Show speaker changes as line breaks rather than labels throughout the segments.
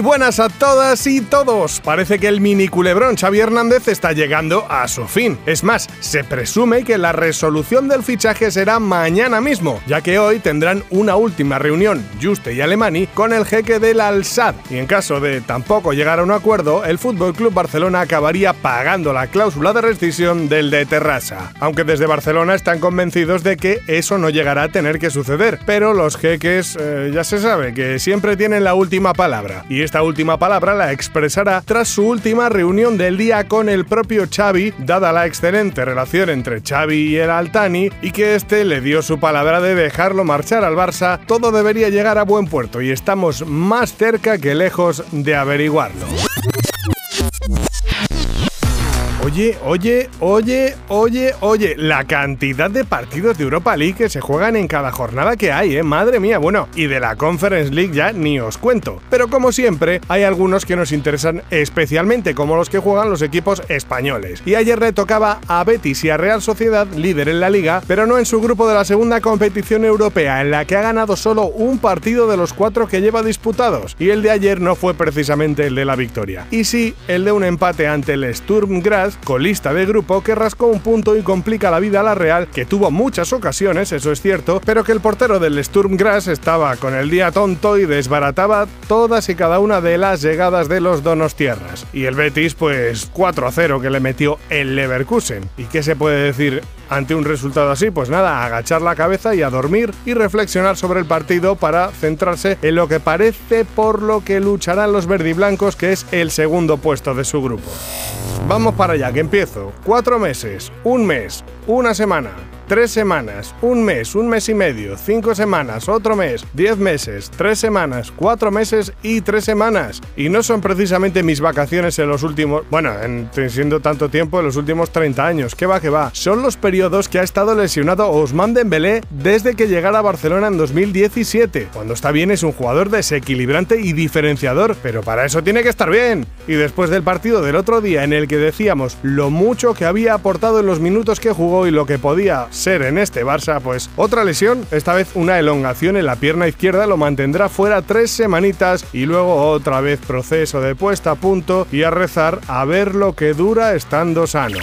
Buenas a todas y todos. Parece que el mini culebrón Xavi Hernández está llegando a su fin. Es más, se presume que la resolución del fichaje será mañana mismo, ya que hoy tendrán una última reunión, Juste y Alemani, con el jeque del Al-Sad. Y en caso de tampoco llegar a un acuerdo, el Fútbol Club Barcelona acabaría pagando la cláusula de rescisión del de Terrassa. Aunque desde Barcelona están convencidos de que eso no llegará a tener que suceder, pero los jeques eh, ya se sabe que siempre tienen la última palabra y esta última palabra la expresará tras su última reunión del día con el propio Xavi, dada la excelente relación entre Xavi y el Altani y que este le dio su palabra de dejarlo marchar al Barça, todo debería llegar a buen puerto y estamos más cerca que lejos de averiguarlo. Oye, oye, oye, oye, oye, la cantidad de partidos de Europa League que se juegan en cada jornada que hay, ¿eh? Madre mía, bueno, y de la Conference League ya ni os cuento. Pero como siempre, hay algunos que nos interesan especialmente, como los que juegan los equipos españoles. Y ayer le tocaba a Betis y a Real Sociedad, líder en la liga, pero no en su grupo de la segunda competición europea, en la que ha ganado solo un partido de los cuatro que lleva disputados. Y el de ayer no fue precisamente el de la victoria. Y sí, el de un empate ante el Sturm Graz colista de grupo que rascó un punto y complica la vida a la Real, que tuvo muchas ocasiones, eso es cierto, pero que el portero del Sturm Graz estaba con el día tonto y desbarataba todas y cada una de las llegadas de los Donostierras. Y el Betis, pues 4 a 0 que le metió el Leverkusen. ¿Y qué se puede decir ante un resultado así, pues nada, agachar la cabeza y a dormir y reflexionar sobre el partido para centrarse en lo que parece por lo que lucharán los verdiblancos, que es el segundo puesto de su grupo. Vamos para allá, que empiezo. Cuatro meses, un mes, una semana, tres semanas, un mes, un mes y medio, cinco semanas, otro mes, diez meses, tres semanas, cuatro meses y tres semanas. Y no son precisamente mis vacaciones en los últimos, bueno, en, siendo tanto tiempo, en los últimos 30 años. ¿Qué va, qué va? Son los periodos que ha estado lesionado Ousmane Dembélé desde que llegara a Barcelona en 2017. Cuando está bien es un jugador desequilibrante y diferenciador, pero para eso tiene que estar bien. Y después del partido del otro día en el que decíamos lo mucho que había aportado en los minutos que jugó y lo que podía ser en este Barça, pues otra lesión, esta vez una elongación en la pierna izquierda, lo mantendrá fuera tres semanitas y luego otra vez proceso de puesta a punto y a rezar a ver lo que dura estando sano.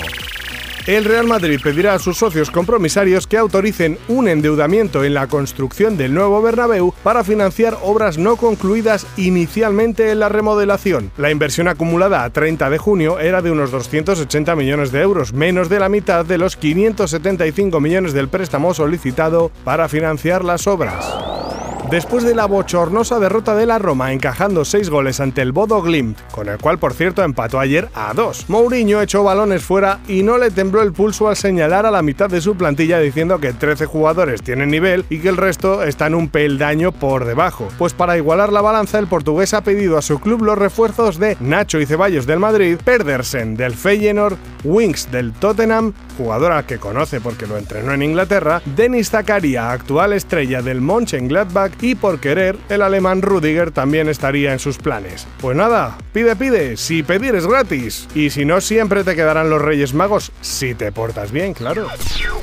El Real Madrid pedirá a sus socios compromisarios que autoricen un endeudamiento en la construcción del nuevo Bernabéu para financiar obras no concluidas inicialmente en la remodelación. La inversión acumulada a 30 de junio era de unos 280 millones de euros, menos de la mitad de los 575 millones del préstamo solicitado para financiar las obras. Después de la bochornosa derrota de la Roma encajando 6 goles ante el Bodo Glimt, con el cual por cierto empató ayer a 2, Mourinho echó balones fuera y no le tembló el pulso al señalar a la mitad de su plantilla diciendo que 13 jugadores tienen nivel y que el resto están un peldaño por debajo. Pues para igualar la balanza el portugués ha pedido a su club los refuerzos de Nacho y Ceballos del Madrid, Pedersen del Feyenoord, Winks del Tottenham, jugadora que conoce porque lo entrenó en Inglaterra, Denis Zakaria, actual estrella del Mönchengladbach y por querer, el alemán Rudiger también estaría en sus planes. Pues nada, pide, pide, si pedir es gratis. Y si no, siempre te quedarán los Reyes Magos, si te portas bien, claro.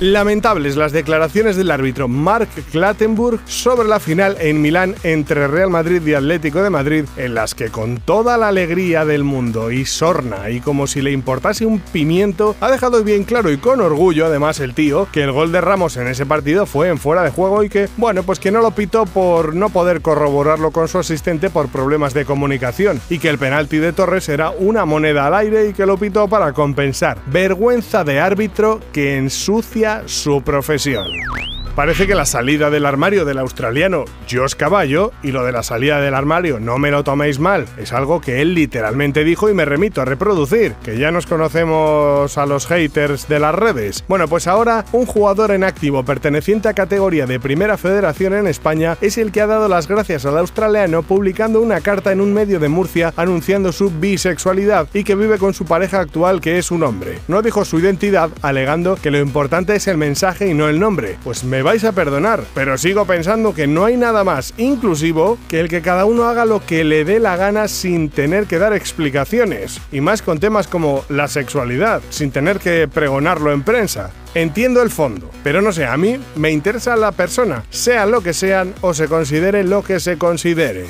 Lamentables las declaraciones del árbitro Mark Clattenburg sobre la final en Milán entre Real Madrid y Atlético de Madrid, en las que con toda la alegría del mundo y sorna y como si le importase un pimiento, ha dejado bien claro y con orgullo además el tío que el gol de Ramos en ese partido fue en fuera de juego y que, bueno, pues que no lo pitó por por no poder corroborarlo con su asistente por problemas de comunicación y que el penalti de Torres era una moneda al aire y que lo pitó para compensar. Vergüenza de árbitro que ensucia su profesión. Parece que la salida del armario del australiano Josh Caballo y lo de la salida del armario no me lo toméis mal, es algo que él literalmente dijo y me remito a reproducir, que ya nos conocemos a los haters de las redes. Bueno, pues ahora un jugador en activo perteneciente a categoría de Primera Federación en España es el que ha dado las gracias al australiano publicando una carta en un medio de Murcia anunciando su bisexualidad y que vive con su pareja actual que es un hombre. No dijo su identidad alegando que lo importante es el mensaje y no el nombre, pues me vais a perdonar, pero sigo pensando que no hay nada más inclusivo que el que cada uno haga lo que le dé la gana sin tener que dar explicaciones, y más con temas como la sexualidad, sin tener que pregonarlo en prensa. Entiendo el fondo, pero no sé, a mí me interesa la persona, sean lo que sean o se considere lo que se considere.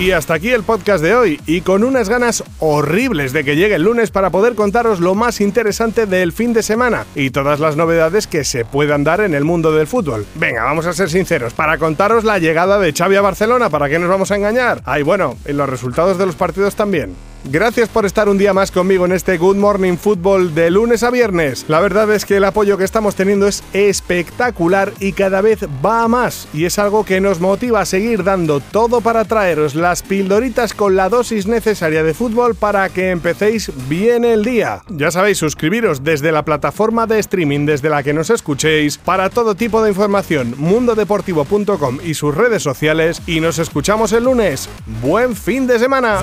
Y hasta aquí el podcast de hoy, y con unas ganas horribles de que llegue el lunes para poder contaros lo más interesante del fin de semana y todas las novedades que se puedan dar en el mundo del fútbol. Venga, vamos a ser sinceros, para contaros la llegada de Xavi a Barcelona, ¿para qué nos vamos a engañar? Ay, bueno, y los resultados de los partidos también. Gracias por estar un día más conmigo en este Good Morning Football de lunes a viernes. La verdad es que el apoyo que estamos teniendo es espectacular y cada vez va a más. Y es algo que nos motiva a seguir dando todo para traeros las pildoritas con la dosis necesaria de fútbol para que empecéis bien el día. Ya sabéis, suscribiros desde la plataforma de streaming desde la que nos escuchéis para todo tipo de información, mundodeportivo.com y sus redes sociales. Y nos escuchamos el lunes. ¡Buen fin de semana!